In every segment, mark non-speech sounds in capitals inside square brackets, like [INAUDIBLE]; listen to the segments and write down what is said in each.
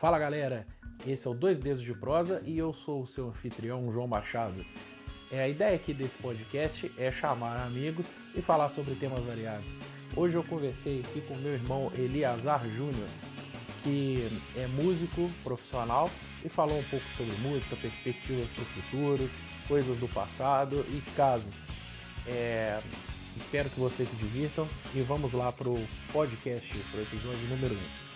Fala galera, esse é o Dois Dedos de Prosa e eu sou o seu anfitrião João Machado. É, a ideia aqui desse podcast é chamar amigos e falar sobre temas variados. Hoje eu conversei aqui com meu irmão Eliazar Júnior, que é músico profissional e falou um pouco sobre música, perspectivas para o futuro, coisas do passado e casos. É, espero que vocês se divirtam e vamos lá para o podcast, para o episódio número 1.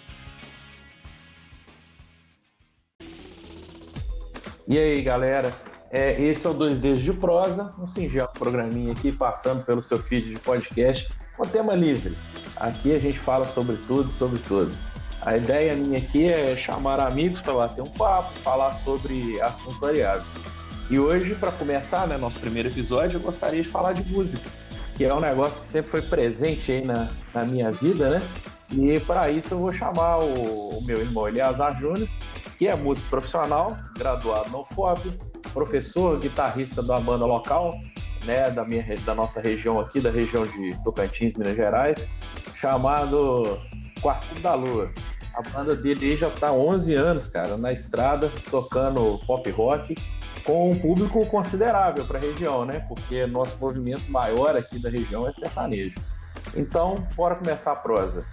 E aí galera, é, esse é o Dois Dedos de Prosa, um singelo programinha aqui passando pelo seu feed de podcast com tema livre. Aqui a gente fala sobre tudo, sobre todos. A ideia minha aqui é chamar amigos para bater um papo, falar sobre assuntos variados. E hoje, para começar, né, nosso primeiro episódio, eu gostaria de falar de música, que é um negócio que sempre foi presente aí na, na minha vida, né? E para isso eu vou chamar o, o meu irmão Eliazar Júnior, que é músico profissional, graduado no FOP, professor, guitarrista da banda local, né, da, minha, da nossa região aqui, da região de Tocantins, Minas Gerais, chamado Quarto da Lua. A banda dele já está há 11 anos, cara, na estrada, tocando pop rock, com um público considerável para a região, né? Porque nosso movimento maior aqui da região é sertanejo. Então, bora começar a prosa.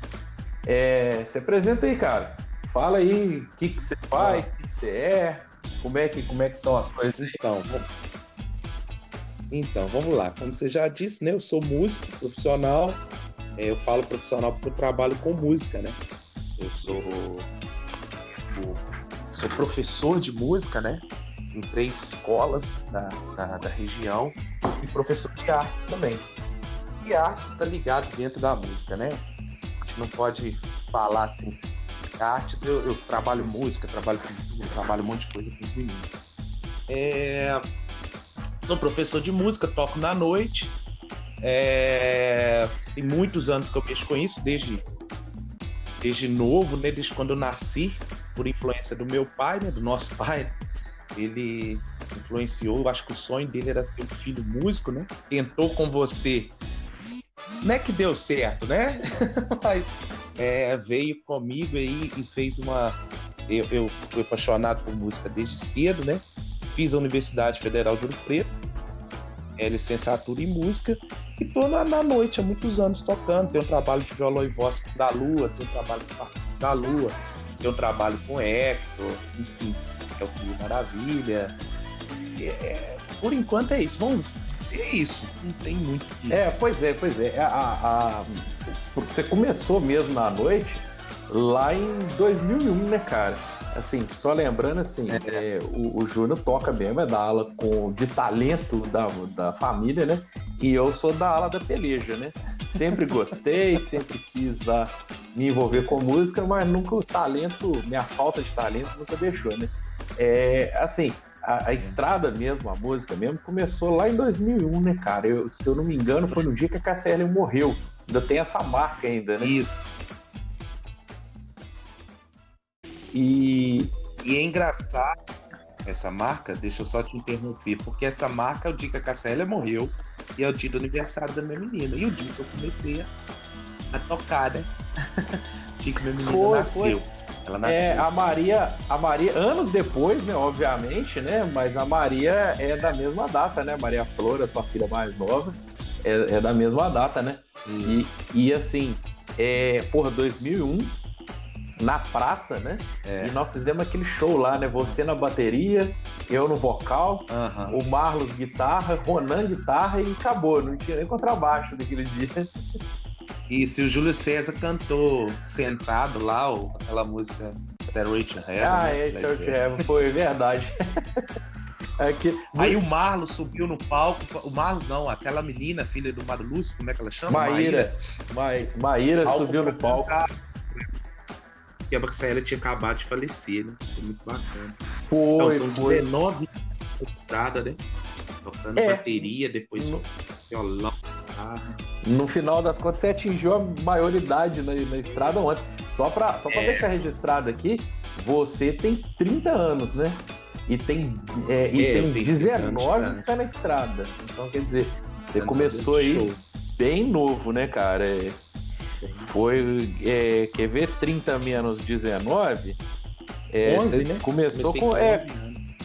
É, se apresenta aí, cara. Fala aí o que, que você faz, o que, você é, como é que, como é que são as coisas. Então, então, vamos lá. Como você já disse, né? Eu sou músico profissional. É, eu falo profissional porque eu trabalho com música, né? Eu sou, sou professor de música, né? Em três escolas da, da, da região e professor de artes também. E artes está ligado dentro da música, né? A gente não pode falar assim. Artes, eu, eu trabalho música, trabalho pintura, trabalho um monte de coisa com os meninos. É, sou professor de música, toco na noite. É, tem muitos anos que eu mexo com isso, desde, desde novo, né? desde quando eu nasci, por influência do meu pai, né? do nosso [LAUGHS] pai. Ele influenciou, acho que o sonho dele era ter um filho músico, né? Tentou com você. Não é que deu certo, né? [LAUGHS] Mas é, veio comigo aí e fez uma. Eu, eu fui apaixonado por música desde cedo, né? Fiz a Universidade Federal de Ouro Preto, é, licenciatura em música, e tô na, na, noite há muitos anos tocando. Tenho um trabalho de violão e voz da Lua, tenho um trabalho com da Lua, tenho um trabalho com Hector, enfim, é o Maravilha. É, por enquanto é isso. Vamos, é isso, não tem muito. Que... É, pois é, pois é. A, a, Você começou mesmo na noite lá em 2001, né, cara? Assim, só lembrando assim, é. É, o, o Júnior toca mesmo, é da ala com, de talento da, da família, né? E eu sou da ala da peleja, né? Sempre gostei, [LAUGHS] sempre quis dar, me envolver com música, mas nunca o talento, minha falta de talento nunca deixou, né? É, assim, a, a, estrada mesmo, a música mesmo, começou lá em 2001, né, cara? Eu, se eu não me engano, foi no dia que a KCL morreu. Ainda tem essa marca ainda, né? Isso. E, e é engraçado essa marca, deixa eu só te interromper, porque essa marca é o dia que a Cassélia morreu e é o dia do aniversário da minha menina. E o dia que eu comecei a tocar, né? o dia que minha menina foi, nasceu. Foi. Ela. É, a Maria, a Maria, anos depois, né, obviamente, né? Mas a Maria é da mesma data, né? Maria Flora, sua filha mais nova, é, é da mesma data, né? E, e assim, é, porra, 2001 na praça, né? É. E nós fizemos aquele show lá, né? Você na bateria, eu no vocal, o Marlos guitarra, Ronan guitarra e acabou. Não tinha nem contrabaixo naquele dia. [LAUGHS] Isso, e o Júlio César cantou sentado lá, aquela música Stairway to Heaven. Ah, né? é, Stairway to Heaven, foi verdade. [LAUGHS] É que... Aí o Marlos subiu no palco. O Marlos não, aquela menina, filha do Mário Lúcio, como é que ela chama? Maíra. Maíra, Maíra subiu no palco. Cantar que a Marcela tinha acabado de falecer, né? Foi muito bacana. Foi, então são foi. 19 estrada, né? Tocando é. bateria, depois no... violão. No final das contas, você atingiu a maioridade na, na estrada ontem. Só para só pra é. deixar registrado aqui, você tem 30 anos, né? E tem, é, e é, tem 19 anos, que tá na estrada. Então, quer dizer, você começou aí show. bem novo, né, cara? É, foi, é, quer ver 30 menos 19? É, 11, né? Começou com, com é,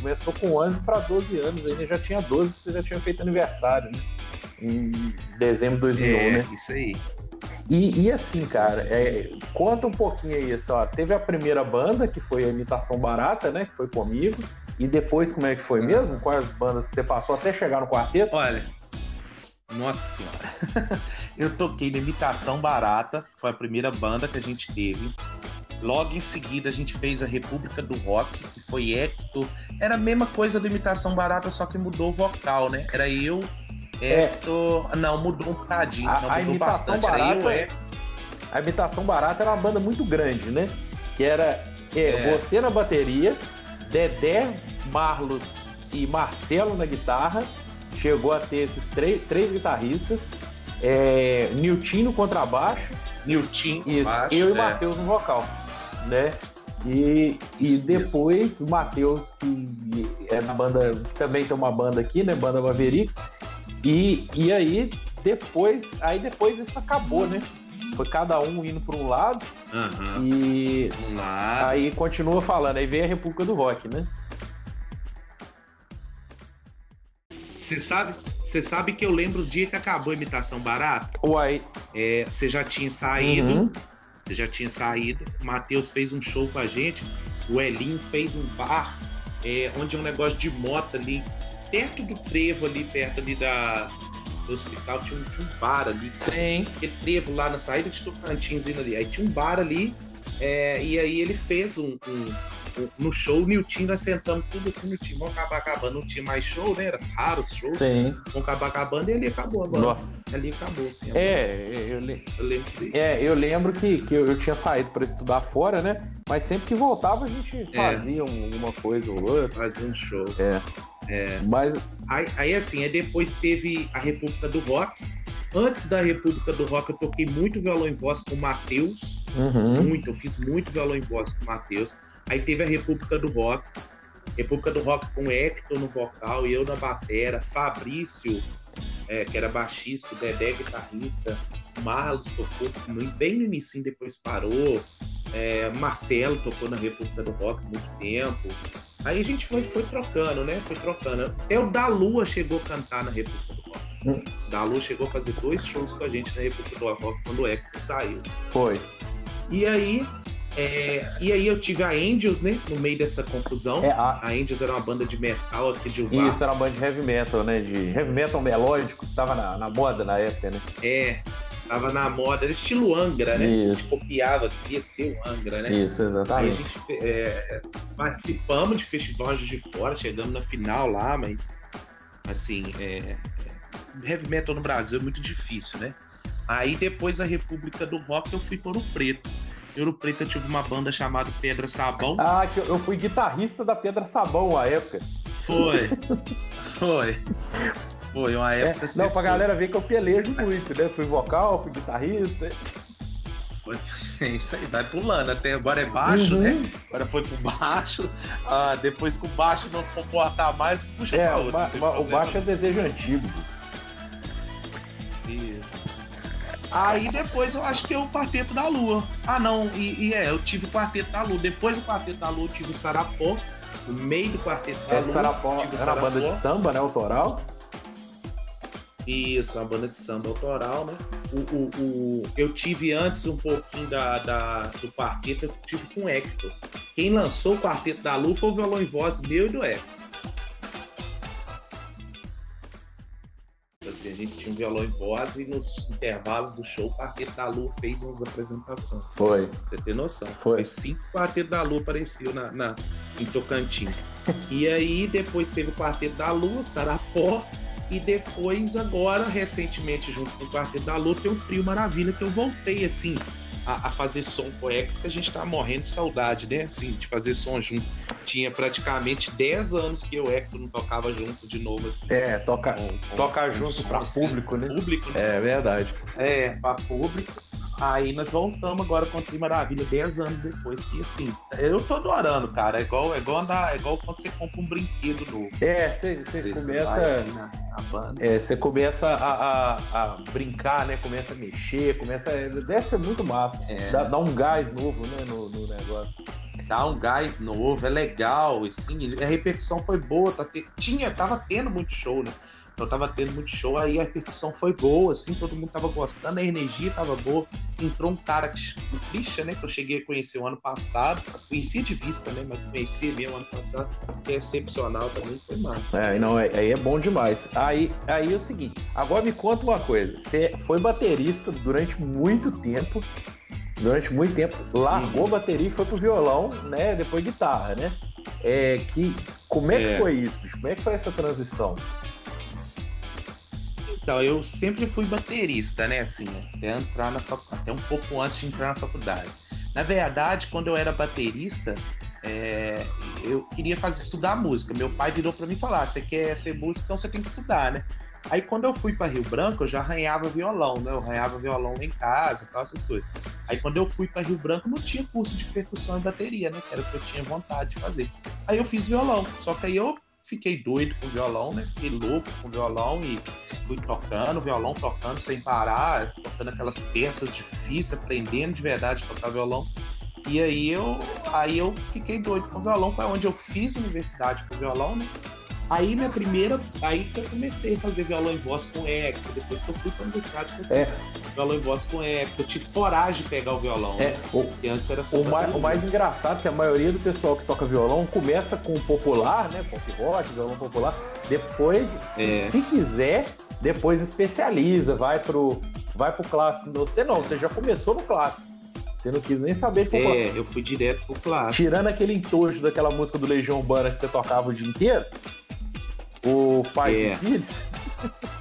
começou com 11 para 12 anos, ainda já tinha 12 porque você já tinha feito aniversário, né? Em dezembro de 2001, é, né? Isso aí. E, e assim, cara, é, conta um pouquinho aí, ó. Teve a primeira banda, que foi a Imitação Barata, né? Que foi comigo. E depois, como é que foi mesmo? Quais bandas que você passou até chegar no quarteto? Olha, nossa senhora. [LAUGHS] eu toquei na Imitação Barata, foi a primeira banda que a gente teve. Logo em seguida a gente fez a República do Rock, que foi Hector. Era a mesma coisa da Imitação Barata, só que mudou o vocal, né? Era eu, Hector. É. Não, mudou um bocadinho. A, não, a mudou bastante. Barata, era eu, Hector. A Imitação Barata era uma banda muito grande, né? Que era é, é. você na bateria, Dedé, Marlos e Marcelo na guitarra chegou a ter esses três, três guitarristas, é, Nilton no contrabaixo, Nilton, isso, baixo, eu e é. Matheus no vocal, né? E, e depois o Matheus, que é na banda, também tem uma banda aqui, né? Banda Mavericks. E, e aí, depois, aí depois isso acabou, né? Foi cada um indo para um lado. Uhum. E aí continua falando. Aí vem a República do Rock, né? Você sabe, você sabe que eu lembro o dia que acabou a imitação barata? Uai. É, você já tinha saído. Uhum. Você já tinha saído. O Matheus fez um show com a gente. O Elinho fez um bar, é, onde é um negócio de moto ali, perto do trevo ali, perto ali da, do hospital, tinha um, tinha um bar ali. Sim. Aquele trevo lá na saída de Tocantins ali. Aí tinha um bar ali, é, e aí ele fez um, um no show, o Nilton, nós sentamos tudo assim no time. Vamos acabar acabando, não tinha mais show, né? Era raros shows. Sim. Vamos acabar acabando e ali acabou a banda. Nossa. Ali acabou, assim. É, eu, le... eu lembro que... É, eu lembro que, que eu, tinha saído para estudar fora, né? Mas sempre que voltava a gente é. fazia é. uma coisa ou outra. Fazia um show. É. É. Mas... Aí, aí, assim, aí depois teve a República do Rock. Antes da República do Rock, eu toquei muito violão em voz com o Matheus. Uhum. Muito, eu fiz muito violão em voz com o Matheus. Aí teve a República do Rock. República do Rock com Hector no vocal e eu na batera, Fabrício, é, que era baixista, Dedé guitarrista, Marlos tocou bem no início, depois parou, é, Marcelo tocou na República do Rock muito tempo. Aí a gente foi, foi trocando, né? Foi trocando. Até o Da Lua chegou a cantar na República do Rock. Da Lua chegou a fazer dois shows com a gente na República do Rock quando o Hector saiu. Foi. E aí é, e aí eu tive a Angels, né? No meio dessa confusão. É, a... a... Angels era uma banda de metal aqui de Uvar. Isso, era uma banda de heavy metal, né? De heavy metal melódico, que tava na, na moda na época, né? É, tava na moda, era estilo Angra, né? Isso. A gente copiava, queria ser o Angra, né? Isso, exatamente. Aí a gente é, participamos de festivais de fora, chegamos na final lá, mas assim, é, heavy metal no Brasil é muito difícil, né? Aí depois da República do Rock eu fui para o Preto. Ouro Preto eu tive uma banda chamada Pedra Sabão. Ah, que eu fui guitarrista da Pedra Sabão à época. Foi. Foi. Foi uma é, época. É, não, pra galera ver que eu pelejo muito, né? Fui vocal, fui guitarrista. Foi. É isso aí, vai pulando. Até agora é baixo, né? uhum. né? Agora foi pro baixo. Ah, depois o baixo não comportar mais, puxa é, pra outro. Ba o baixo é desejo antigo. Aí depois eu acho que é o Quarteto da Lua. Ah, não, e, e, é, eu tive o Quarteto da Lua. Depois do Quarteto da Lua eu tive o Sarapó. No meio do Quarteto da é, Lua. Sarapó tive o era uma banda de samba, né? Autoral. Isso, uma banda de samba autoral, né? O, o, o, eu tive antes um pouquinho da, da, do quarteto, eu tive com o Hector. Quem lançou o Quarteto da Lua foi o violão em voz meu e do Hector. Assim, a gente tinha um violão em voz e nos intervalos do show o Quarteto da Lua fez umas apresentações. Foi. Você tem noção. Foi. Foi cinco Quarteto da Lua apareceu na, na, em Tocantins. e aí depois teve o Quarteto da Lua, Sarapó, e depois, agora, recentemente, junto com o Quarteto da Lua, tem o Trio Maravilha, que eu voltei assim a, a, fazer som com o Eco, que a gente tá morrendo de saudade, né? Assim, de fazer som junto. Tinha praticamente 10 anos que o Eco não tocava junto de novo, assim. É, toca, com, com, toca junto para assim, público, né? Público, né? É verdade. É, para público. Aí nós voltamos agora com o Tri Maravilha 10 anos depois, que assim, eu tô adorando, cara. É igual, é igual andar, é igual quando você compra um brinquedo novo. É, você começa. Assim, na, na banda. É, você começa a, a, a, brincar, né? Começa a mexer, começa. Deve ser muito massa. É. Dá, dá, um gás novo, né, no, no negócio. dá um gás novo, é legal, assim, a repercussão foi boa, tá te... tinha, tava tendo muito show, né? Eu tava tendo muito show, aí a repercussão foi boa, assim, todo mundo tava gostando, a energia tava boa. Entrou um cara, o Christian, né, que eu cheguei a conhecer o ano passado, conhecia de vista, né, mas conheci mesmo ano passado, que é excepcional também, foi massa. É, não, é, aí é bom demais. Aí, aí é o seguinte, agora me conta uma coisa, você foi baterista durante muito tempo, durante muito tempo, largou bateria e foi pro violão, né, depois guitarra, né? É, que, como é, é que foi isso, bicho? Como é que foi essa transição? Então, eu sempre fui baterista, né? Assim, até entrar na fac... até um pouco antes de entrar na faculdade. Na verdade, quando eu era baterista, é... eu queria fazer estudar música. Meu pai virou para mim falar: "Você quer ser músico, então você tem que estudar, né?" Aí quando eu fui para Rio Branco, eu já arranhava violão, né? Eu arranhava violão em casa, tal, essas coisas. Aí quando eu fui para Rio Branco, não tinha curso de percussão e bateria, né? Que era o que eu tinha vontade de fazer. Aí eu fiz violão. Só que aí eu fiquei doido com violão, né? Fiquei louco com violão e fui tocando violão, tocando sem parar, tocando aquelas peças difíceis, aprendendo de verdade a tocar violão. E aí eu, aí eu fiquei doido com violão, foi onde eu fiz universidade com violão, né? Aí minha primeira, aí que eu comecei a fazer violão em voz com eco, depois que eu fui para a universidade que eu fiz é. violão em voz com eco, eu tive coragem de pegar o violão, é. né? O, Porque antes era só o mais, o mais engraçado é que a maioria do pessoal que toca violão começa com o popular, né? Pop rock, violão popular, depois, é. se, se quiser, depois especializa, vai pro, vai pro clássico. Você não, você já começou no clássico. Você não quis nem saber de popular. É, eu fui direto pro clássico. Tirando aquele entojo daquela música do Legião Urbana que você tocava o dia inteiro, o pai é. e filhos. [LAUGHS]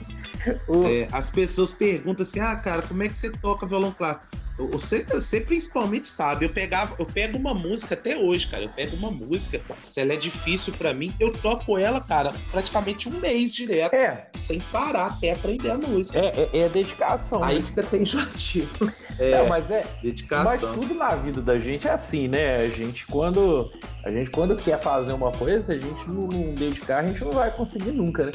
é, as pessoas perguntam assim: ah, cara, como é que você toca violão clássico? Você, você principalmente sabe, eu pegava, eu pego uma música até hoje, cara. Eu pego uma música, se ela é difícil para mim, eu toco ela, cara, praticamente um mês direto. É. Sem parar até aprender a música. É, é, é dedicação. Aí né? fica enjoativo. É, não, mas é. Dedicação. Mas tudo na vida da gente é assim, né? A gente, quando. A gente, quando quer fazer uma coisa, a gente não, não dedicar, a gente não vai conseguir nunca, né?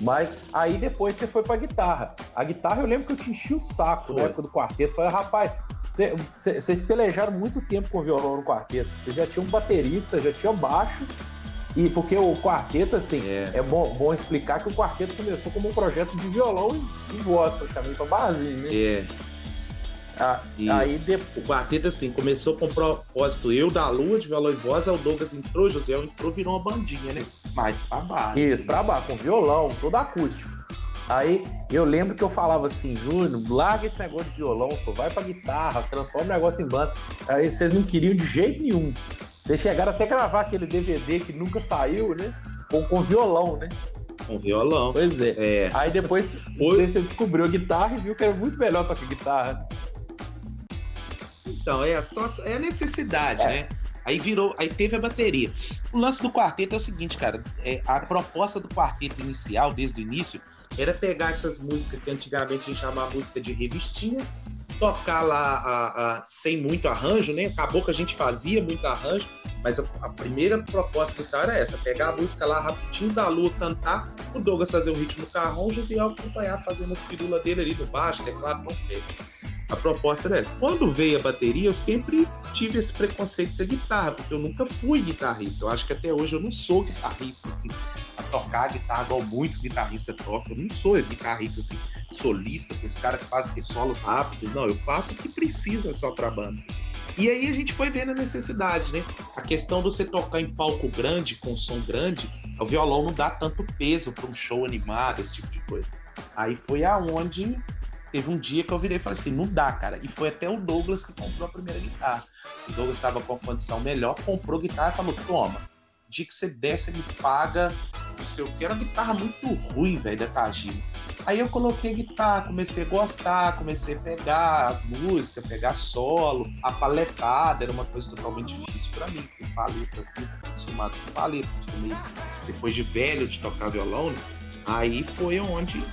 Mas aí depois você foi pra guitarra. A guitarra eu lembro que eu te enchi o saco na época do quarteto. Falei, rapaz, vocês pelejaram muito tempo com o violão no quarteto. Você já tinha um baterista, já tinha baixo. E porque o quarteto, assim, é, é bom, bom, explicar que o quarteto começou como um projeto de violão e, e voz, praticamente, pra barzinho, né? É. Ah, aí depois... O quarteto, assim, começou com o propósito eu da Lua de violão e voz, aí o Douglas entrou, José entrou, virou uma bandinha, né? Mais pra baixo. Isso, pra baixo, com violão, todo acústico. Aí eu lembro que eu falava assim, Júnior, larga esse negócio de violão, só vai pra guitarra, transforma o negócio em banda. Aí vocês não queriam de jeito nenhum. Vocês chegaram até a gravar aquele DVD que nunca saiu, né? Com, com violão, né? Com violão. Pois é. é. Aí depois você descobriu a guitarra e viu que era muito melhor tocar guitarra. Então, é a situação, é a necessidade, é. né? Aí virou, aí teve a bateria. O lance do quarteto é o seguinte, cara, é, a proposta do quarteto inicial, desde o início, era pegar essas músicas que antigamente a gente chamava música de revistinha, tocar lá a, a, sem muito arranjo, né? Acabou que a gente fazia muito arranjo, mas a, a primeira proposta do inicial era essa: pegar a música lá rapidinho da lua, cantar, o Douglas fazer um ritmo carrão, o Josiel acompanhar fazendo as firulas dele ali no baixo, teclado, trompete. A proposta era essa. Quando veio a bateria, eu sempre tive esse preconceito da guitarra, porque eu nunca fui guitarrista. Eu acho que até hoje eu não sou guitarrista, assim, a tocar guitarra igual muitos guitarristas tocam. Eu não sou guitarrista, assim, solista, com esse cara que faz que solos rápidos. Não, eu faço o que precisa só pra banda. E aí a gente foi vendo a necessidade, né? A questão de você tocar em palco grande, com som grande, o violão não dá tanto peso para um show animado, esse tipo de coisa. Aí foi aonde Teve um dia que eu virei e falei assim: não dá, cara. E foi até o Douglas que comprou a primeira guitarra. O Douglas estava com a condição melhor, comprou guitarra e falou: toma, dia que você desce, me paga o seu. Que era uma guitarra muito ruim, velho, da Tajima. Aí eu coloquei guitarra, comecei a gostar, comecei a pegar as músicas, pegar solo, a paletada era uma coisa totalmente difícil para mim, porque paleta, acostumado com paleta, depois de velho de tocar violão, aí foi onde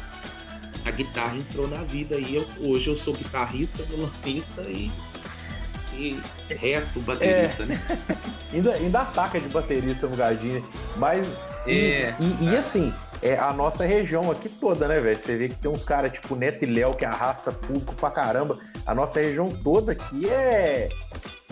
a guitarra entrou na vida e eu, hoje eu sou guitarrista, violonista e, e resto baterista, é. né? [LAUGHS] ainda, ainda ataca de baterista no Gardini, mas é. E, e, e, assim, é a nossa região aqui toda, né, velho? Você vê que tem uns caras tipo Neto e Léo que arrasta público pra caramba. A nossa região toda aqui é,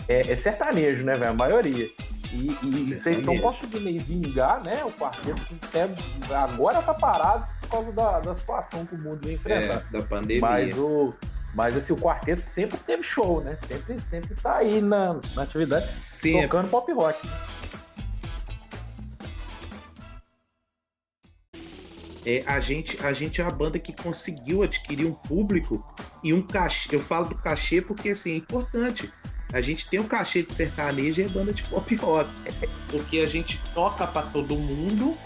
é, é sertanejo, né, velho? A maioria. E, e vocês estão conseguindo vingar, né? O quarteto até agora tá parado por causa da, da situação que o mundo vem enfrentando. É, da pandemia. Mas o, mas assim, o quarteto sempre teve show, né? Sempre, sempre tá aí na, na atividade, sempre. tocando pop rock. É, a, gente, a gente é a banda que conseguiu adquirir um público e um cachê. Eu falo do cachê porque assim, é importante. A gente tem um cachê de sertanejo e é banda de pop rock. [LAUGHS] Porque a gente toca para todo mundo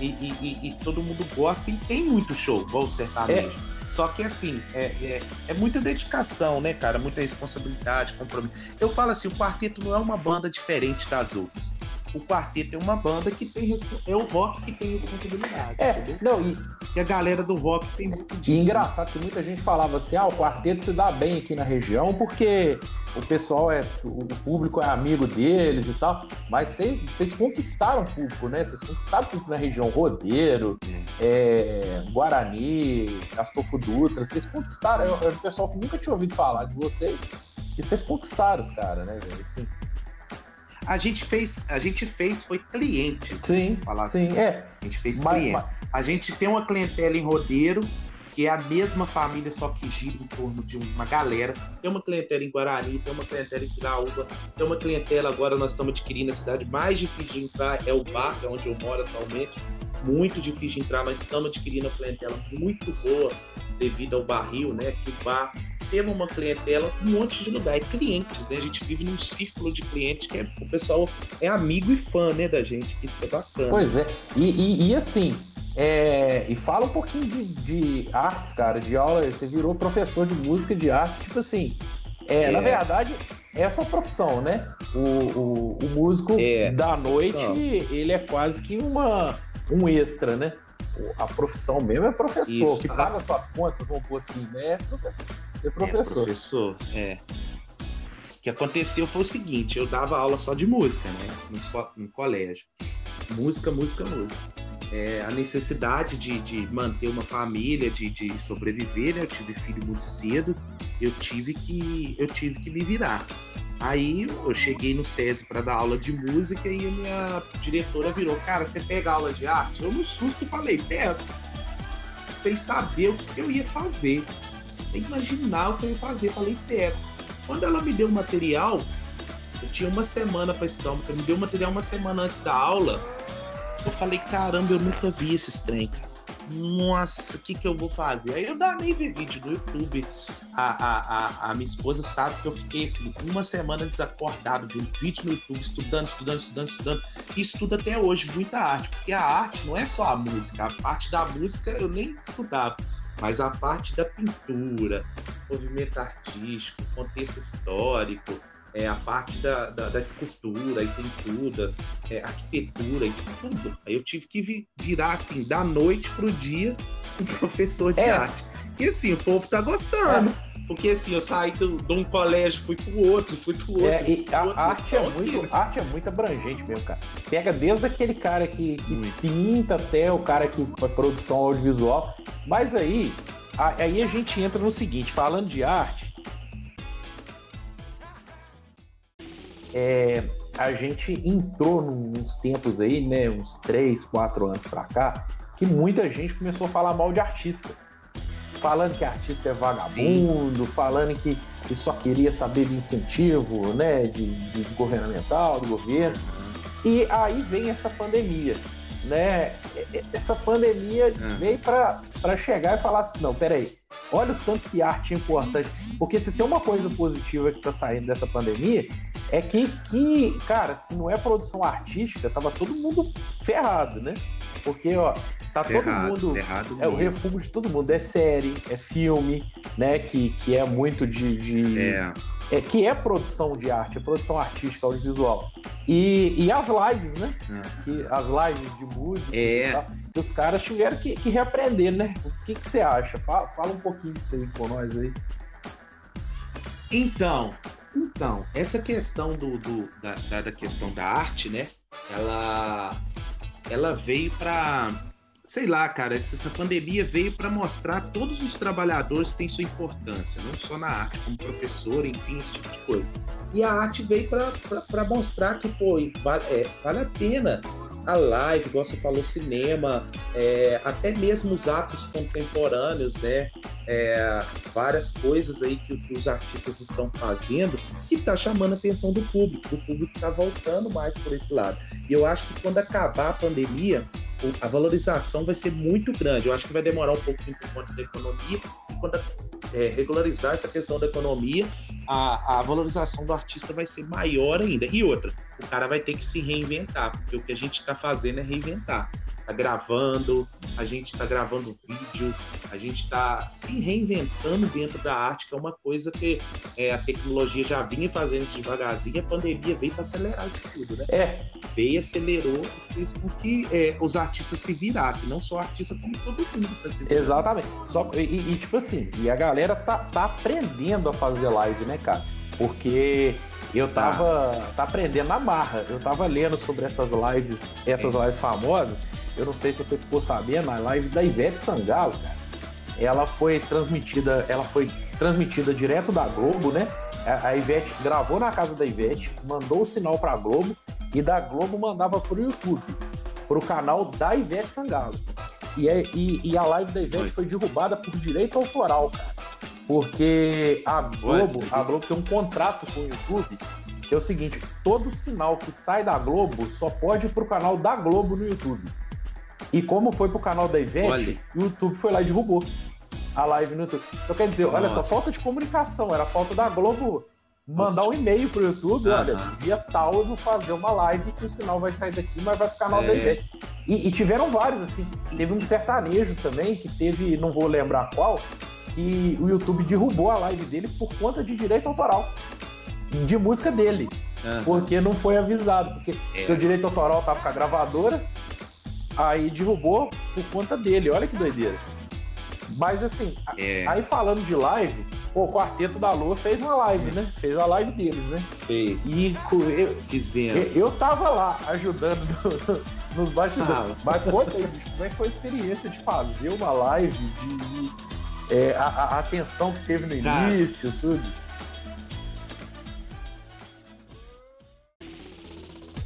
e, e, e, todo mundo gosta e tem muito show, igual sertanejo. É. Só que assim, é, é, é, muita dedicação, né, cara? Muita responsabilidade, compromisso. Eu falo assim, o quarteto não é uma banda diferente das outras o quarteto é uma banda que tem é o rock que tem responsabilidade. É, entendeu? não, e, e a galera do rock tem muito disso. E engraçado que muita gente falava assim: ah, o quarteto se dá bem aqui na região porque o pessoal é. O público é amigo deles e tal. Mas vocês conquistaram o público, né? Vocês conquistaram o público na região Rodeiro, é, Guarani, Astolfo Dutra. Vocês conquistaram. É, é o pessoal que nunca tinha ouvido falar de vocês. E vocês conquistaram os caras, né? Assim, a gente fez, a gente fez foi clientes. Sim. Falar sim, assim. é. A gente fez clientes. A gente tem uma clientela em Rodeiro, que é a mesma família, só que gira em torno de uma galera. Tem uma clientela em Guarani, tem uma clientela em Piraúba, tem uma clientela agora nós estamos adquirindo a cidade mais difícil de entrar, é o bar, que é onde eu moro atualmente. Muito difícil de entrar, mas estamos adquirindo uma clientela muito boa devido ao barril, né? Que o bar temos uma clientela, um monte de lugar, é clientes, né? A gente vive num círculo de clientes que é, o pessoal é amigo e fã, né, da gente, que isso é bacana. Pois é, e, e, e assim, é, e fala um pouquinho de, de, artes, cara, de aula, você virou professor de música de artes, tipo assim, é, é. na verdade, é a sua profissão, né? O, o, o músico é, da noite, ele é quase que uma, um extra, né? A profissão mesmo é professor, Isso. que paga suas contas, vamos pôr assim, né? Professor. Ser professor. É, professor, é. O que aconteceu foi o seguinte, eu dava aula só de música, né? No, no colégio. Música, música, música. É, a necessidade de, de, manter uma família, de, de, sobreviver, né? Eu tive filho muito cedo, eu tive que, eu tive que me virar. Aí eu cheguei no SESI para dar aula de música e a minha diretora virou, cara, você pega aula de arte? Eu no susto falei, pego. Sem saber o que eu ia fazer sem imaginar o que eu ia fazer. Falei, pego. Quando ela me deu o material, eu tinha uma semana para estudar, ela me deu o material uma semana antes da aula. Eu falei, caramba, eu nunca vi esse trem, cara. Nossa, o que, que eu vou fazer? Aí eu nem ver vídeo no YouTube. A, a, a, a, minha esposa sabe que eu fiquei assim, uma semana desacordado, vendo vídeo no YouTube, estudando, estudando, estudando, estudando. E estudo até hoje muita arte, porque a arte não é só a música, a parte da música eu nem estudava. Mas a parte da pintura, movimento artístico, contexto histórico, é, a parte da, da, da escultura, e pintura, é, arquitetura, isso tudo. Aí eu tive que virar assim, da noite pro dia, um professor de é. arte. E assim, o povo tá gostando. Porque assim, eu saí do, de um colégio, fui pro outro, fui pro outro. É, a, outro, arte, é muito, arte é muito abrangente mesmo, cara. Pega desde aquele cara que, que pinta até o cara que faz produção audiovisual. Mas aí, aí a gente entra no seguinte, falando de arte. É, a gente entrou nos tempos aí, né, uns 3, 4 anos pra cá, que muita gente começou a falar mal de artista falando que artista é vagabundo, Sim. falando que, que só queria saber de incentivo, né, de, de governamental, do governo. E aí vem essa pandemia, né? Essa pandemia é. veio para chegar e falar assim, não, peraí, olha o tanto que arte é importante. Porque se tem uma coisa positiva que está saindo dessa pandemia, é que, que, cara, se não é produção artística, tava todo mundo ferrado, né? Porque, ó, tá ferrado, todo mundo. Ferrado é o refúgio de todo mundo. É série, é filme, né? Que, que é muito de. de é. é. que é produção de arte, é produção artística, audiovisual. E, e as lives, né? É. Que, as lives de música. É. que os caras tiveram que, que reaprender, né? O que, que você acha? Fala, fala um pouquinho disso aí com nós aí. Então, então, essa questão do, do da, da, questão da arte, né? Ela, ela veio para sei lá, cara, essa pandemia veio para mostrar todos os trabalhadores têm sua importância, não só na arte, como professor, enfim, esse tipo de coisa. E a arte veio para mostrar que, pô, vale, é, vale a pena a live, igual você falou, cinema, é, até mesmo os atos contemporâneos, né? É, várias coisas aí que, os artistas estão fazendo que está chamando a atenção do público. O público está voltando mais por esse lado. E eu acho que quando acabar a pandemia, a valorização vai ser muito grande. Eu acho que vai demorar um pouquinho por conta da economia. E quando é, regularizar essa questão da economia, a, a valorização do artista vai ser maior ainda. E outra, o cara vai ter que se reinventar, porque o que a gente está fazendo é reinventar tá gravando, a gente está gravando vídeo, a gente está se reinventando dentro da arte, que é uma coisa que é, a tecnologia já vinha fazendo isso devagarzinho, a pandemia veio para acelerar isso tudo, né? É. Veio, acelerou, fez com que é, os artistas se virassem, não só artista, como todo mundo tá se virando. Exatamente. Só, e, e, tipo assim, e a galera tá, tá aprendendo a fazer live, né, cara? Porque eu tava tá. tá aprendendo na barra. Eu tava lendo sobre essas lives, essas é. lives famosas, eu não sei se você ficou sabendo, a live da Ivete Sangalo, cara, ela foi transmitida, ela foi transmitida direto da Globo, né? A, Ivete gravou na casa da Ivete, mandou o sinal pra Globo e da Globo mandava pro YouTube, pro canal da Ivete Sangalo. E, é, e, e a live da Ivete Oi. foi derrubada por direito autoral, cara. Porque a Globo, a Globo tem um contrato com o YouTube que é o seguinte: todo sinal que sai da Globo só pode ir pro canal da Globo no YouTube. E como foi pro canal da Ivete, o YouTube foi lá e derrubou a live no YouTube. Então quer dizer, Nossa. olha só, falta de comunicação, era falta da Globo mandar um e-mail pro YouTube, olha, dia tal eu vou fazer uma live que o sinal vai sair daqui, mas vai ficar no é. da Ivete. E, e, tiveram vários, assim. Teve um sertanejo também, que teve, não vou lembrar qual, que o YouTube derrubou a live dele por conta de direito autoral. De música dele. Uhum. Porque não foi avisado. Porque, é. porque o direito autoral tava com a gravadora, Aí derrubou por conta dele, olha que doideira. Mas assim, é. aí falando de live, pô, o Quarteto da Lua fez uma live, né? Fez a live deles, né? Fez. E eu, Fizemos. Eu, eu tava lá ajudando [LAUGHS] no, nos bastidores. Ah. Mas conta aí, como é que foi a experiência de fazer uma live, de, de é, a, a, atenção que teve no início, tudo?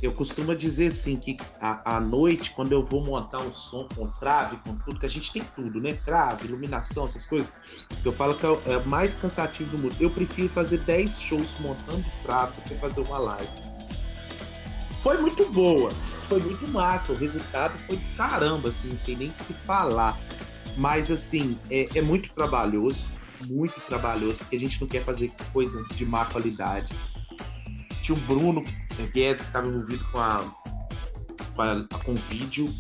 Eu costumo dizer assim que à, noite, quando eu vou montar um som com trave, com tudo, que a gente tem tudo, né? Trave, iluminação, essas coisas, eu falo que é, é o mais cansativo do mundo. Eu prefiro fazer 10 shows montando trave do que fazer uma live. Foi muito boa, foi muito massa, o resultado foi caramba, assim, não sei nem o que falar. Mas assim, é, é muito trabalhoso, muito trabalhoso, porque a gente não quer fazer coisa de má qualidade. O Bruno Guedes, que estava envolvido com a, com a, com vídeo,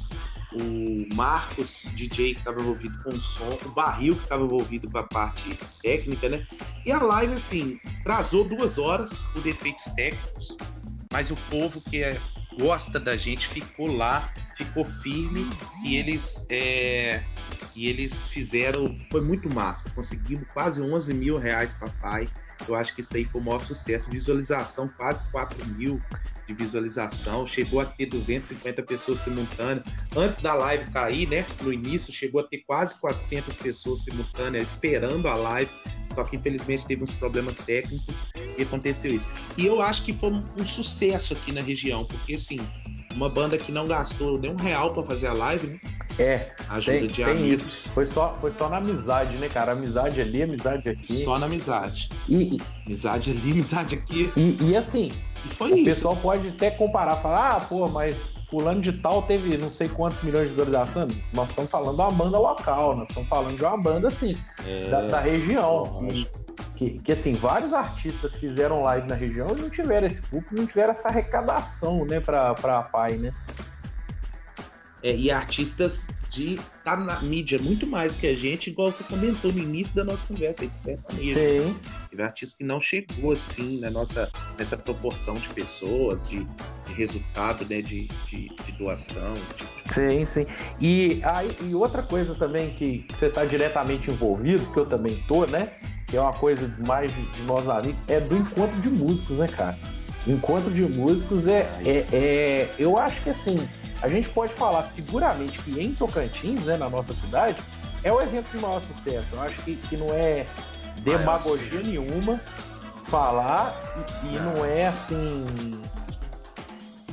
o Marcos, DJ, que estava envolvido com o som, o Barril, que estava envolvido com a parte técnica, né? E a live, assim, trazou duas horas por defeitos técnicos, mas o povo que é, gosta da gente ficou lá, ficou firme e eles, é, e eles fizeram, foi muito massa, conseguimos quase 11 mil reais para pai. Eu acho que isso aí foi o maior sucesso. Visualização, quase 4 mil de visualização. Chegou a ter 250 pessoas simultâneas. Antes da live cair, né? No início, chegou a ter quase 400 pessoas simultâneas esperando a live. Só que infelizmente teve uns problemas técnicos e aconteceu isso. E eu acho que foi um sucesso aqui na região, porque assim, uma banda que não gastou nem um real para fazer a live, né? É, ajuda tem, de tem isso. Foi só, foi só na amizade, né, cara? Amizade ali, amizade aqui. Só na amizade. E, amizade ali, amizade aqui. E, e assim, e foi o isso. pessoal pode até comparar, falar, ah, pô, mas fulano de tal teve não sei quantos milhões de visualizações. Nós estamos falando de uma banda local, nós estamos falando de uma banda, assim, é, da, da, região. Que, que, que, assim, vários artistas fizeram live na região e não tiveram esse público, não tiveram essa arrecadação, né, pra, pra PAI, né? é, e artistas de tá na mídia muito mais que a gente, igual você comentou no início da nossa conversa aí de sertanejo. Sim. Teve artista que não chegou assim na nossa nessa proporção de pessoas, de, de resultado, né, de, de, de doação. Tipo. Sim, sim. E, aí, e outra coisa também que, que você está diretamente envolvido, que eu também tô, né? Que é uma coisa mais de, nós amigos, é do encontro de músicos, né, cara? Encontro de músicos é, é, é, Eu acho que assim, a gente pode falar seguramente que em Tocantins, né, na nossa cidade, é o evento de maior sucesso. Eu acho que, que não é demagogia nenhuma falar e, e não é assim.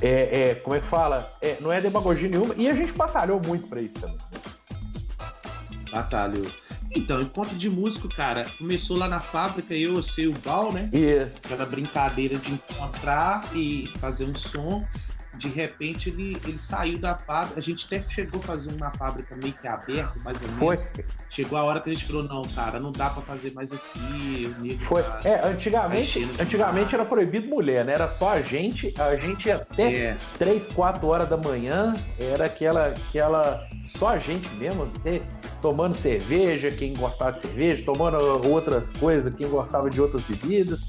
É, é, como é que fala? É, não é demagogia nenhuma. E a gente batalhou muito para isso também. Batalhou. Então, encontro de músico, cara, começou lá na fábrica, eu, você o Gal, né? Isso. Aquela brincadeira de encontrar e fazer um som de repente ele, ele saiu da fábrica. A gente até chegou a fazer uma fábrica meio que aberta, mais ou menos. Foi. Chegou a hora que a gente falou, não, cara, não dá para fazer mais aqui. O Foi. Tá é, antigamente, antigamente era proibido mulher, né? Era só a gente, a gente até é. 3, 4 horas da manhã, era aquela, aquela só a gente mesmo, tomando cerveja, quem gostava de cerveja, tomando outras coisas, quem gostava de outras bebidas.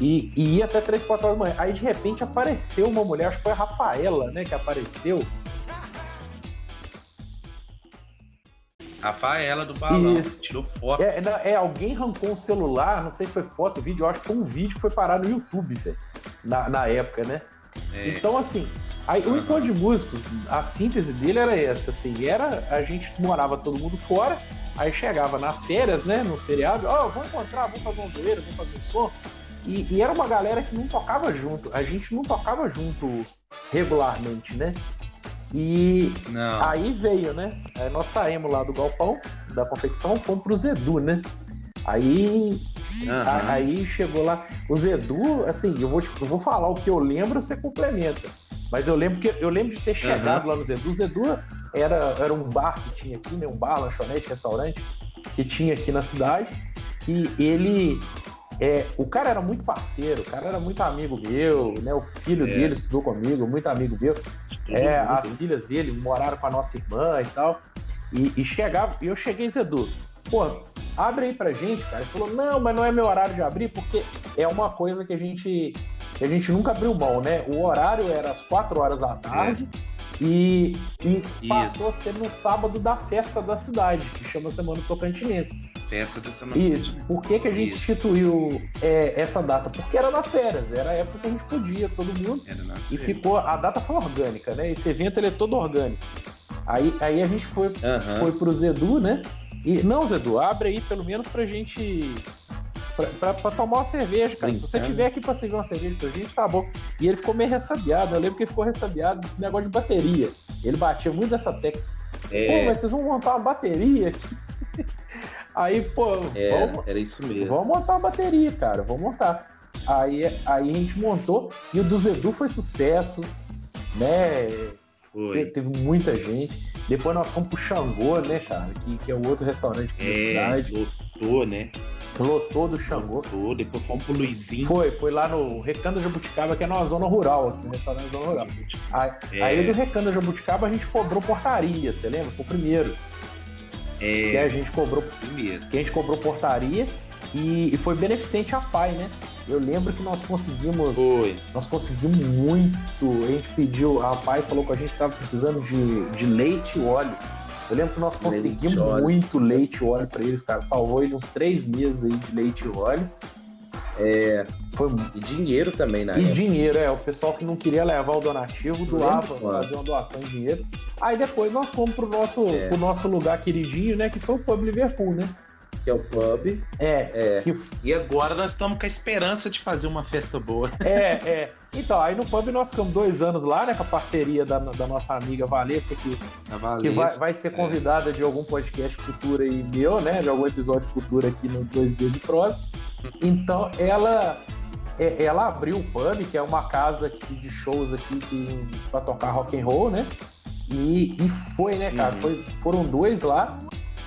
E, e ia até 3, 4 horas da manhã. Aí de repente apareceu uma mulher, acho que foi a Rafaela, né? Que apareceu. Rafaela do balão, Isso. tirou foto. É, é, alguém arrancou um celular, não sei se foi foto, vídeo, acho que foi um vídeo que foi parar no YouTube, velho. Na, na época, né? É. Então, assim, aí, o encontro de músicos, a síntese dele era essa, assim, era a gente morava todo mundo fora, aí chegava nas férias, né? No feriado, ó, oh, vamos encontrar, vamos fazer um zoeiro, vamos fazer um som. E, e, era uma galera que não tocava junto. A gente não tocava junto regularmente, né? E não. aí veio, né? Aí nós saímos lá do galpão, da confecção, fomos pro Zedu, né? Aí, uhum. a, aí chegou lá. O Zedu, assim, eu vou, eu vou falar o que eu lembro, você complementa. Mas eu lembro que eu lembro de ter chegado uhum. lá no Zedu. O Zedu era, era um bar que tinha aqui, né? Um bar, lanchonete, restaurante que tinha aqui na cidade. Que ele é, o cara era muito parceiro, o cara era muito amigo meu, né? O filho é. dele estudou comigo, muito amigo meu. É, as filhas dele moraram com a nossa irmã e tal. E, e chegava, e eu cheguei, Zedu, pô, abre aí pra gente, cara. Ele falou, não, mas não é meu horário de abrir, porque é uma coisa que a gente, a gente nunca abriu mão, né? O horário era às 4 horas da tarde. É. E, e passou a ser no sábado da festa da cidade, que chama Semana Tocantinense festa da Semana Isso. Por que, que a gente Isso. instituiu é, essa data? Porque era nas férias, era a época que a gente podia, todo mundo. Era nas e ficou, a data foi orgânica, né? Esse evento ele é todo orgânico. Aí, aí a gente foi, uhum. foi pro Zedu, né? E, não, Zedu, abre aí pelo menos pra gente. Pra, pra, pra tomar uma cerveja, cara. Se você tiver aqui pra servir uma cerveja pra gente, tá bom. E ele ficou meio ressabiado. Eu lembro que ele ficou ressabiado com negócio de bateria. Ele batia muito nessa técnica. É. Pô, mas vocês vão montar uma bateria aqui. [LAUGHS] Aí, pô, é, vamos, era isso mesmo. Vamos montar uma bateria, cara, vamos montar. Aí, aí a gente montou e o do Zedu foi sucesso, né? Foi. Teve muita gente. Depois nós fomos pro Xangô, né, cara? Que, que é o outro restaurante aqui é, da cidade. Lotou, né? Lotou do Xangô. Lotou, depois fomos pro Luizinho. Foi, foi lá no Recanto Jabuticaba, que é na zona rural, aqui, no restaurante zona rural. Aí, é. aí do Recanto Jabuticaba a gente cobrou portaria, você lembra? Foi o primeiro. É... Que a gente cobrou. Primeiro. Que a gente cobrou portaria e, e, foi beneficente a pai, né? Eu lembro que nós conseguimos. Foi. Nós conseguimos muito. A gente pediu, a pai falou com a gente que estava precisando de, de leite e óleo. Eu lembro que nós conseguimos leite, muito leite e óleo para eles, cara. Salvou ele uns três meses aí de leite e óleo. É, foi... E dinheiro também, né? E época. dinheiro, é. O pessoal que não queria levar o donativo doava, fazer uma doação de dinheiro. Aí depois nós fomos pro nosso, é. pro nosso lugar queridinho, né? Que foi o Pub Liverpool, né? Que é o pub. É. é. Que... E agora nós estamos com a esperança de fazer uma festa boa. É, é. Então, aí no pub nós ficamos dois anos lá, né? Com a parceria da, da nossa amiga Valesca, que, Valesca, que vai, vai ser é. convidada é. de algum podcast futuro aí meu, né? De algum episódio futuro aqui no 2D de Prosa. Então ela é, ela abriu o pub, que é uma casa aqui de shows aqui que, pra tocar rock and roll, né? E, e foi, né, cara? Uhum. Foi, foram dois lá.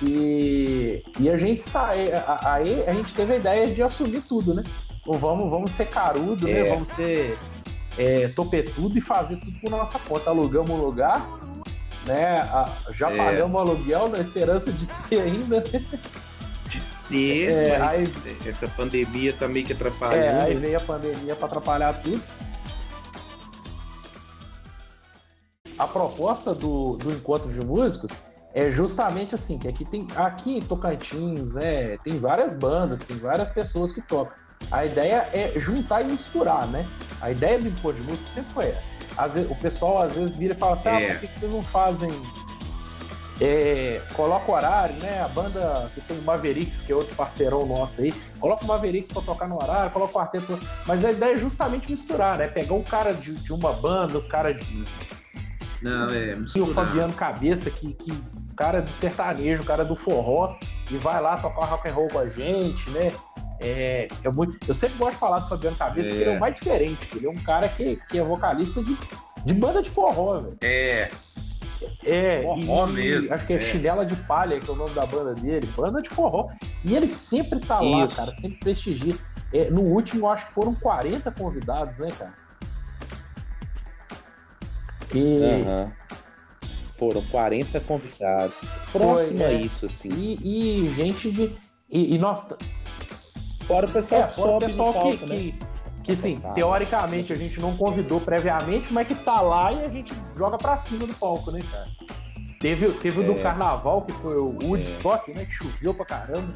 E, e a gente sai, aí a gente teve a ideia de assumir tudo, né? Ou vamos, vamos ser carudo, né? é. né? Vamos ser é, topetudo e fazer tudo por nossa conta. Alugamos um lugar, né? Já é. pagamos o aluguel na esperança de ter ainda, né? ter, é, mas aí, essa pandemia tá meio que atrapalhando. É, aí veio a pandemia para atrapalhar tudo. A proposta do, do encontro de músicos é justamente assim, que aqui tem aqui em Tocantins, é, tem várias bandas, tem várias pessoas que tocam. A ideia é juntar e misturar, né? A ideia do Impor de Música sempre foi essa. Vezes, o pessoal às vezes vira e fala assim: ah, é. por que, que vocês não fazem é, coloca o horário, né? A banda que tem o Mavericks, que é outro parceirão nosso aí, coloca o Mavericks pra tocar no horário, coloca o quarteto. Mas a ideia é justamente misturar, né? Pegar um cara de, de uma banda, o cara de. Não, é. E o Fabiano Cabeça, que, que o cara é do sertanejo, o cara é do forró, e vai lá tocar rock and roll com a gente, né? É, é muito, eu sempre gosto de falar do Fabiano Cabeça, é. porque ele é o mais diferente. Ele é um cara que, que é vocalista de, de banda de forró, velho. É. É, forró e, mesmo. Acho que é, é, Chinela de Palha, que é o nome da banda dele. Banda de forró. E ele sempre tá Isso. lá, cara, sempre prestigia. É, no último, acho que foram 40 convidados, né, cara? E... Uhum. Foram 40 convidados. Próximo Foi, a é. isso, assim. E, e gente de. E, e nós. Fora o pessoal, é, fora o pessoal que, palco, né? que, que sim, teoricamente a gente não convidou previamente, mas que tá lá e a gente joga pra cima do palco, né, cara? Teve, teve o do é. carnaval, que foi o Woodstock, é. né? Que choveu pra caramba.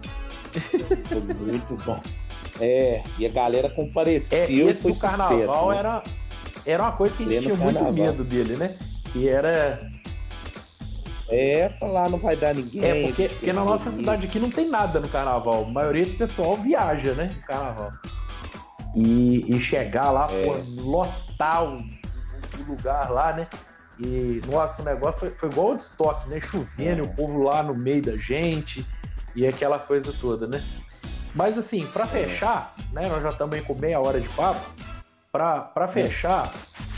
Foi muito bom. É, e a galera compareceu. É, esse foi do carnaval sucesso, né? era, era uma coisa que a gente tinha carnaval. muito medo dele, né? Que era. É, falar não vai dar ninguém. É, porque, porque na nossa isso. cidade aqui não tem nada no carnaval. A maioria do pessoal viaja, né? No carnaval. E, e chegar lá, é. pô, lotar o, o, lugar lá, né? E, nossa, o negócio foi, foi igual o de estoque, né? Chovendo, é. o povo lá no meio da gente e aquela coisa toda, né? Mas assim, para é. fechar, né? Nós já estamos com meia hora de papo. Para é. fechar,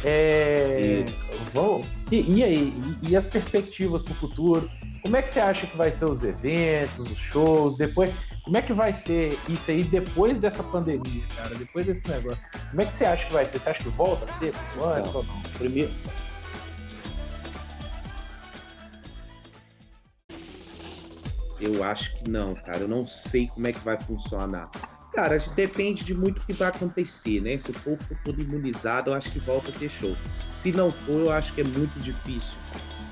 é, vamos, e, e, aí? E, e as perspectivas para o futuro? Como é que você acha que vai ser os eventos, os shows, depois? Como é que vai ser isso aí depois dessa pandemia, cara? Depois desse negócio. Como é que você acha que vai ser? Você acha que volta a ser antes ou não? Primeiro. Eu acho que não, cara. Eu não sei como é que vai funcionar. Cara, depende de muito o que vai acontecer, né? Se o povo for todo imunizado, eu acho que volta a ter show. Se não for, eu acho que é muito difícil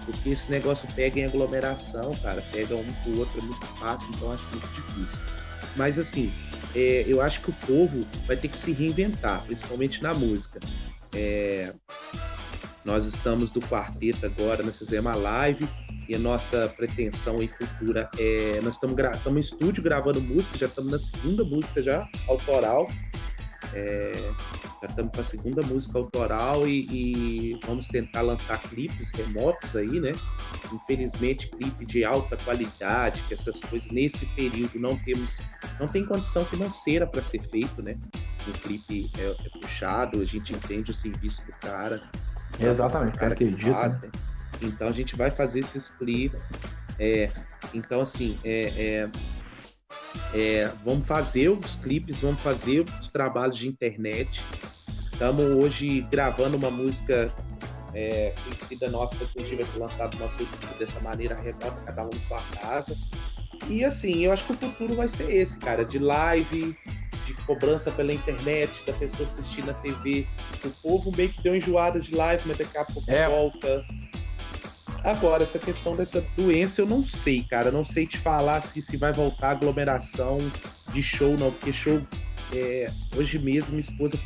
porque esse negócio pega em aglomeração, cara, pega um pro outro, é muito fácil, então acho muito difícil. Mas assim, é, eu acho que o povo vai ter que se reinventar, principalmente na música. É, nós estamos do quarteto agora, nós fizemos a live e a nossa pretensão em futura é. Nós estamos em estúdio gravando música, já estamos na segunda música já, autoral. É, já estamos com a segunda música autoral e, e, vamos tentar lançar clipes remotos aí, né? Infelizmente, clipe de alta qualidade, que essas coisas nesse período não temos, não tem condição financeira para ser feito, né? Um clipe é, é, puxado, a gente entende o serviço do cara. Exatamente, o cara que faz, né? Então a gente vai fazer esses clipes. É, então, assim, é, é é, vamos fazer os clipes, vamos fazer os trabalhos de internet. Estamos hoje gravando uma música é, conhecida nossa, que a gente vai ser lançado nosso YouTube dessa maneira remota, cada um em sua casa. E assim, eu acho que o futuro vai ser esse, cara, de live, de cobrança pela internet, da pessoa assistir na TV. O povo meio que deu enjoada de live, mas daqui a pouco é. volta. Agora, essa questão dessa doença, eu não sei, cara. Eu não sei te falar se, se vai voltar aglomeração de show, não. Porque show. É, hoje mesmo, minha esposa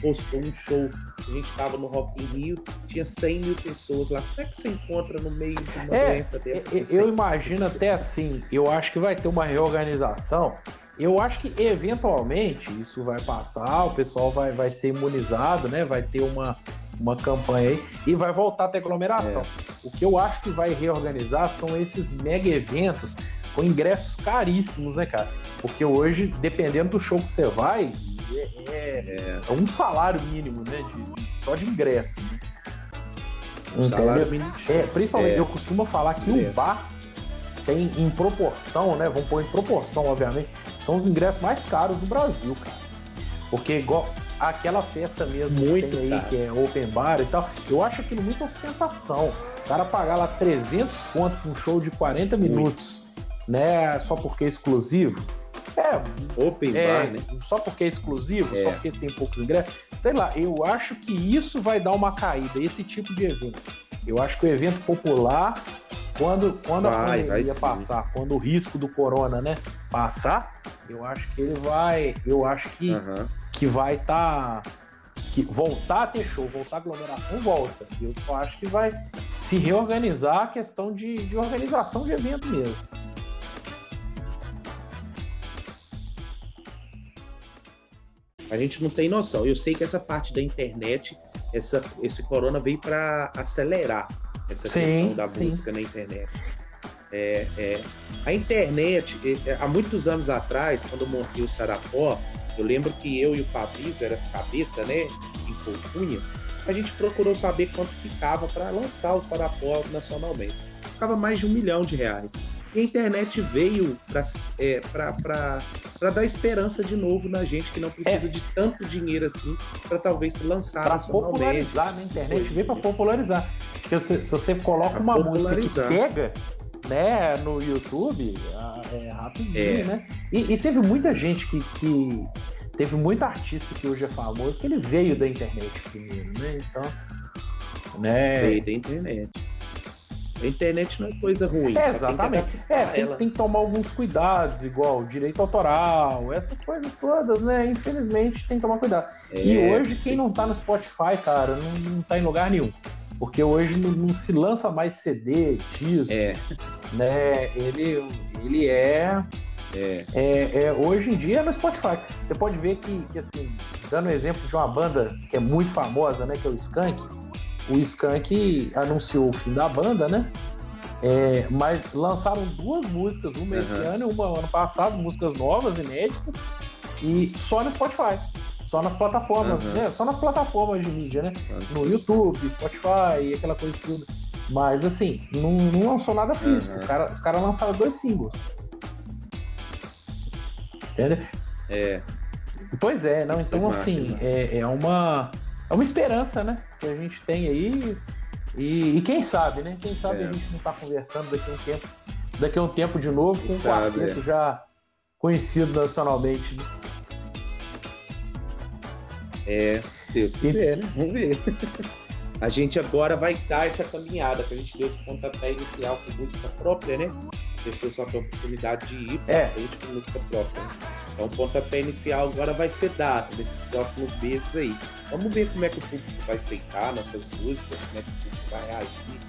postou um show. A gente estava no Rock in Rio, tinha 100 mil pessoas lá. Como é que você encontra no meio de uma é, doença dessa? Eu, eu imagino até assim. Eu acho que vai ter uma reorganização. Eu acho que eventualmente isso vai passar, o pessoal vai, vai ser imunizado, né? Vai ter uma, uma campanha aí e vai voltar a ter aglomeração. É. O que eu acho que vai reorganizar são esses mega eventos com ingressos caríssimos, né, cara? Porque hoje, dependendo do show que você vai, é, é, é um salário mínimo, né? De, só de ingresso. Né? Salário mínimo. É, principalmente, é. eu costumo falar que o bar tem em proporção, né? Vamos pôr em proporção, obviamente, são os ingressos mais caros do Brasil, cara. Porque igual aquela festa mesmo Muito, que tem aí, que é open bar e tal, eu acho aquilo muita ostentação. O cara pagar lá 300 conto pra um show de 40 minutos, né? Só porque é exclusivo. É, open é, bar, né? Só porque é exclusivo, é. só porque tem poucos ingressos. Sei lá, eu acho que isso vai dar uma caída, esse tipo de evento. Eu acho que o evento popular, quando, quando vai, a pandemia passar, quando o risco do corona, né, passar, eu acho que ele vai. Eu acho que, uhum. que vai estar. Tá, que voltar a ter show, voltar a aglomeração, volta. Eu só acho que vai se reorganizar a questão de, de organização de evento mesmo. A gente não tem noção. Eu sei que essa parte da internet, essa, esse corona veio para acelerar essa sim, questão da sim. música na internet. É, é, a internet, é, há muitos anos atrás, quando eu montei o Sarapó, eu lembro que eu e o Fabrício, era as cabeças, né, em Corcunha, a gente procurou saber quanto ficava para lançar o Sarapó nacionalmente. Ficava mais de um milhão de reais. E a internet veio para é, dar esperança de novo na gente que não precisa é. de tanto dinheiro assim para talvez se lançar Para popularizar na internet, veio para popularizar. Porque se, se você coloca pra uma música que pega, né, no YouTube, é rapidinho, é. né? E, e, teve muita gente que, que. Teve muito artista que hoje é famoso que ele veio da internet primeiro, né? Então. Né? Veio da internet. A internet não é coisa ruim. É, exatamente. Tem é, tem, tem, que tomar alguns cuidados, igual direito autoral, essas coisas todas, né? Infelizmente tem que tomar cuidado. É, e hoje, sim. quem não tá no Spotify, cara, não, não tá em lugar nenhum. Porque hoje não, não se lança mais CD, disco, é. né? Ele, ele é, é. É, é, Hoje em dia é no Spotify. Você pode ver que, que, assim, dando um exemplo de uma banda que é muito famosa, né? Que é o Skank. O Skank anunciou o fim da banda, né? É, mas lançaram duas músicas, uma uhum. esse ano e uma ano passado, músicas novas, inéditas, e só no Spotify. Só nas plataformas, uhum. né? Só nas plataformas de mídia, né? No YouTube, Spotify, aquela coisa tudo. Mas assim, não, não lançou nada físico. Uhum. Cara, os caras lançaram dois singles. Entendeu? É. Pois é, não, então assim, é, é uma. É uma esperança, né? Que a gente tem aí. E, e quem sabe, né? Quem sabe é. a gente não tá conversando daqui a um tempo, daqui a um tempo de novo, com um quarteto é. já conhecido nacionalmente. Né? É, se Deus quiser, né? Vamos ver. [LAUGHS] A gente agora vai dar essa caminhada, que a gente deu esse pontapé inicial com música própria, né? A pessoa só tem a oportunidade de ir para é. frente com música própria. Então, o pontapé inicial agora vai ser dado nesses próximos meses aí. Vamos ver como é que o público vai aceitar nossas músicas, como é que o público vai reagir.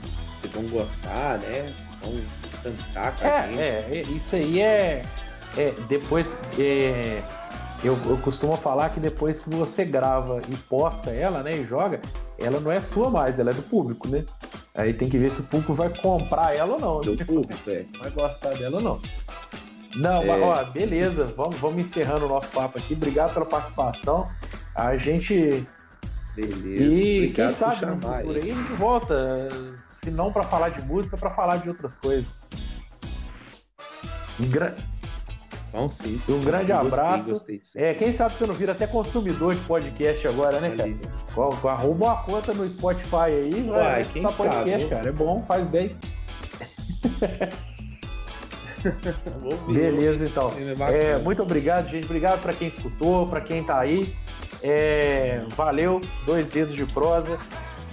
Se vão gostar, né? Se vão cantar com é. É, isso aí é. é depois. É eu, eu costumo falar que depois que você grava e posta ela, né, e joga, ela não é sua mais, ela é do público, né? Aí tem que ver se o público vai comprar ela ou não. Do né? público, é. Vai gostar dela ou não. Não, é. mas ó, beleza, vamos, vamos encerrando o nosso papo aqui. Obrigado pela participação. A gente. Beleza. E Obrigado quem sabe no futuro aí a gente volta. Se não para falar de música, para falar de outras coisas. Gra... Bom, sim. Um grande sim, abraço. Gostei, gostei, é, quem sabe você não vira até consumidor de podcast agora, né, cara? Arruma uma conta no Spotify aí, vai. Quem sabe, podcast, cara. É bom, faz bem. [LAUGHS] Beleza, então. É, muito obrigado, gente. Obrigado para quem escutou, para quem tá aí. É, valeu, dois dedos de prosa.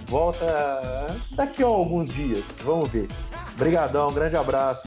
Volta daqui a alguns dias. Vamos ver. Obrigadão, grande abraço.